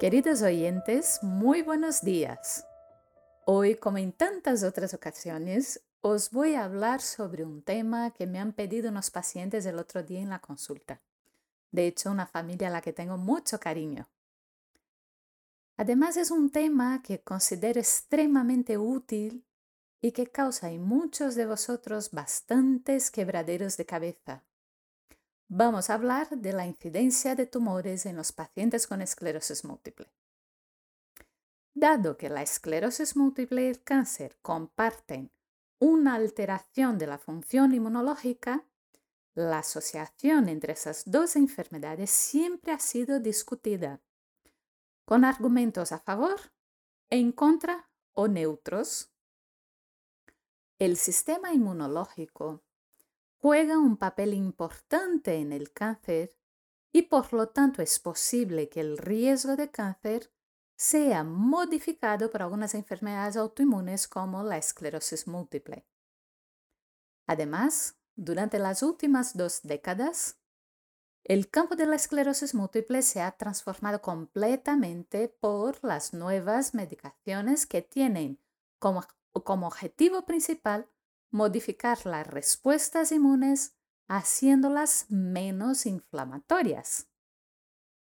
Queridos oyentes, muy buenos días. Hoy, como en tantas otras ocasiones, os voy a hablar sobre un tema que me han pedido unos pacientes el otro día en la consulta. De hecho, una familia a la que tengo mucho cariño. Además, es un tema que considero extremadamente útil y que causa en muchos de vosotros bastantes quebraderos de cabeza. Vamos a hablar de la incidencia de tumores en los pacientes con esclerosis múltiple. Dado que la esclerosis múltiple y el cáncer comparten una alteración de la función inmunológica, la asociación entre esas dos enfermedades siempre ha sido discutida, con argumentos a favor, en contra o neutros. El sistema inmunológico juega un papel importante en el cáncer y por lo tanto es posible que el riesgo de cáncer sea modificado por algunas enfermedades autoinmunes como la esclerosis múltiple. Además, durante las últimas dos décadas, el campo de la esclerosis múltiple se ha transformado completamente por las nuevas medicaciones que tienen como, objetivo principal modificar las respuestas inmunes haciéndolas menos inflamatorias.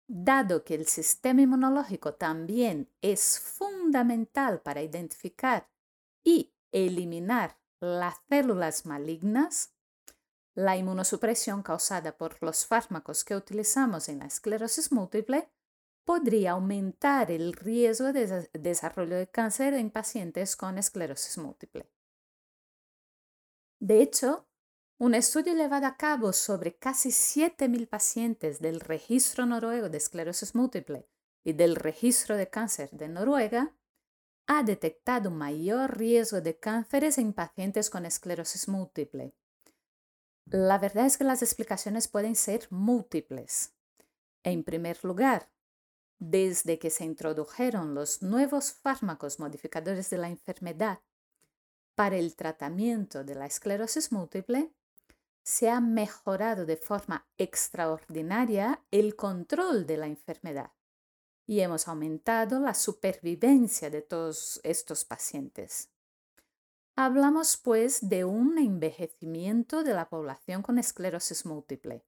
Dado que el sistema inmunológico también es fundamental para identificar y eliminar las células malignas, la inmunosupresión causada por los fármacos que utilizamos en la esclerosis múltiple podría aumentar el riesgo de desarrollo de cáncer en pacientes con esclerosis múltiple. De hecho, un estudio llevado a cabo sobre casi 7.000 pacientes del registro noruego de esclerosis múltiple y del registro de cáncer de Noruega ha detectado mayor riesgo de cánceres en pacientes con esclerosis múltiple. La verdad es que las explicaciones pueden ser múltiples. En primer lugar, desde que se introdujeron los nuevos fármacos modificadores de la enfermedad para el tratamiento de la esclerosis múltiple, se ha mejorado de forma extraordinaria el control de la enfermedad y hemos aumentado la supervivencia de todos estos pacientes. Hablamos pues de un envejecimiento de la población con esclerosis múltiple.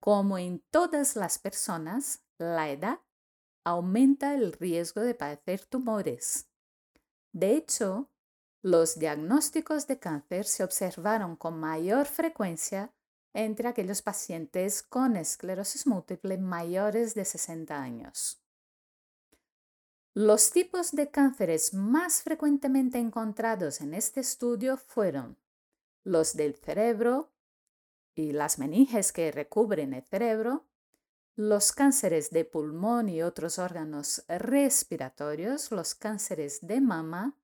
Como en todas las personas, la edad aumenta el riesgo de padecer tumores. De hecho, los diagnósticos de cáncer se observaron con mayor frecuencia entre aquellos pacientes con esclerosis múltiple mayores de 60 años. Los tipos de cánceres más frecuentemente encontrados en este estudio fueron los del cerebro y las meninges que recubren el cerebro, los cánceres de pulmón y otros órganos respiratorios, los cánceres de mama,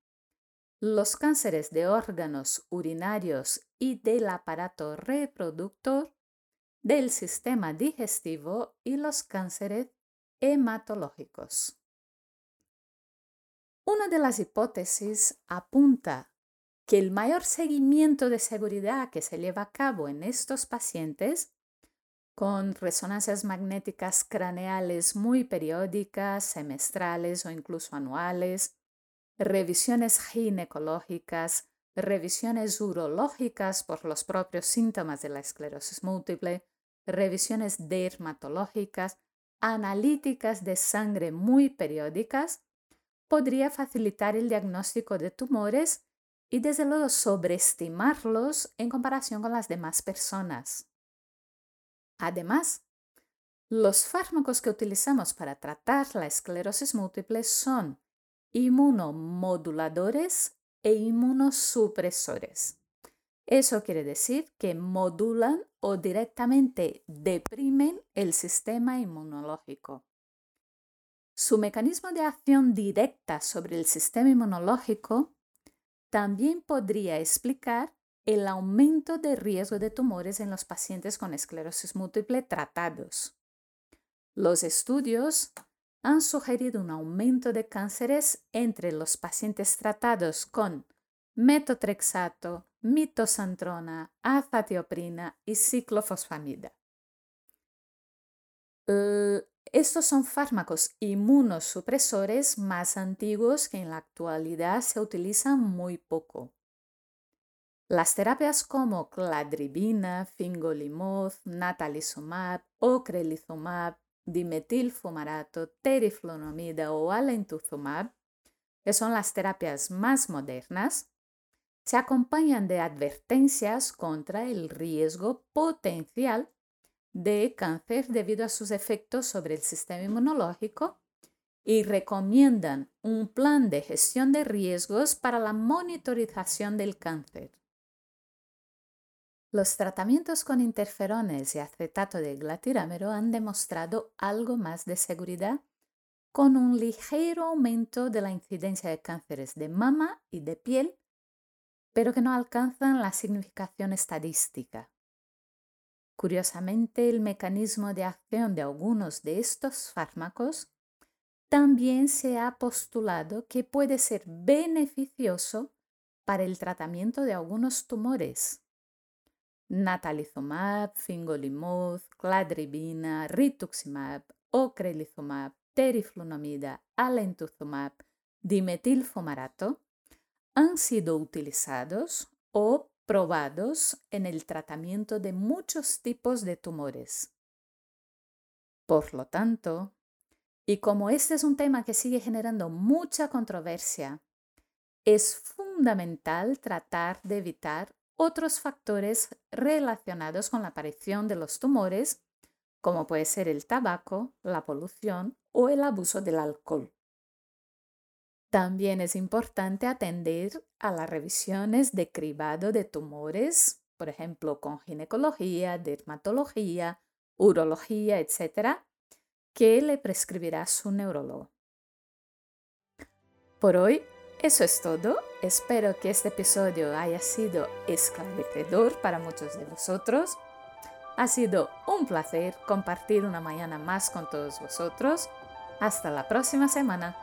los cánceres de órganos urinarios y del aparato reproductor, del sistema digestivo y los cánceres hematológicos. Una de las hipótesis apunta que el mayor seguimiento de seguridad que se lleva a cabo en estos pacientes, con resonancias magnéticas craneales muy periódicas, semestrales o incluso anuales, revisiones ginecológicas, revisiones urológicas por los propios síntomas de la esclerosis múltiple, revisiones dermatológicas, analíticas de sangre muy periódicas, podría facilitar el diagnóstico de tumores y desde luego sobreestimarlos en comparación con las demás personas. Además, los fármacos que utilizamos para tratar la esclerosis múltiple son inmunomoduladores e inmunosupresores. Eso quiere decir que modulan o directamente deprimen el sistema inmunológico. Su mecanismo de acción directa sobre el sistema inmunológico también podría explicar el aumento de riesgo de tumores en los pacientes con esclerosis múltiple tratados. Los estudios han sugerido un aumento de cánceres entre los pacientes tratados con metotrexato, mitosantrona, azatioprina y ciclofosfamida. Estos son fármacos inmunosupresores más antiguos que en la actualidad se utilizan muy poco. Las terapias como cladribina, fingolimod, natalizumab, ocrelizumab, dimetilfumarato, teriflunomida o alentuzumab, que son las terapias más modernas, se acompañan de advertencias contra el riesgo potencial de cáncer debido a sus efectos sobre el sistema inmunológico y recomiendan un plan de gestión de riesgos para la monitorización del cáncer. Los tratamientos con interferones y acetato de glatirámero han demostrado algo más de seguridad con un ligero aumento de la incidencia de cánceres de mama y de piel, pero que no alcanzan la significación estadística. Curiosamente, el mecanismo de acción de algunos de estos fármacos también se ha postulado que puede ser beneficioso para el tratamiento de algunos tumores. Natalizumab, fingolimod, cladribina, rituximab, ocrelizumab, teriflunomida, alentuzumab, dimetilfumarato han sido utilizados o probados en el tratamiento de muchos tipos de tumores. Por lo tanto, y como este es un tema que sigue generando mucha controversia, es fundamental tratar de evitar otros factores relacionados con la aparición de los tumores, como puede ser el tabaco, la polución o el abuso del alcohol. También es importante atender a las revisiones de cribado de tumores, por ejemplo, con ginecología, dermatología, urología, etc., que le prescribirá su neurólogo. Por hoy, eso es todo. Espero que este episodio haya sido esclarecedor para muchos de vosotros. Ha sido un placer compartir una mañana más con todos vosotros. Hasta la próxima semana.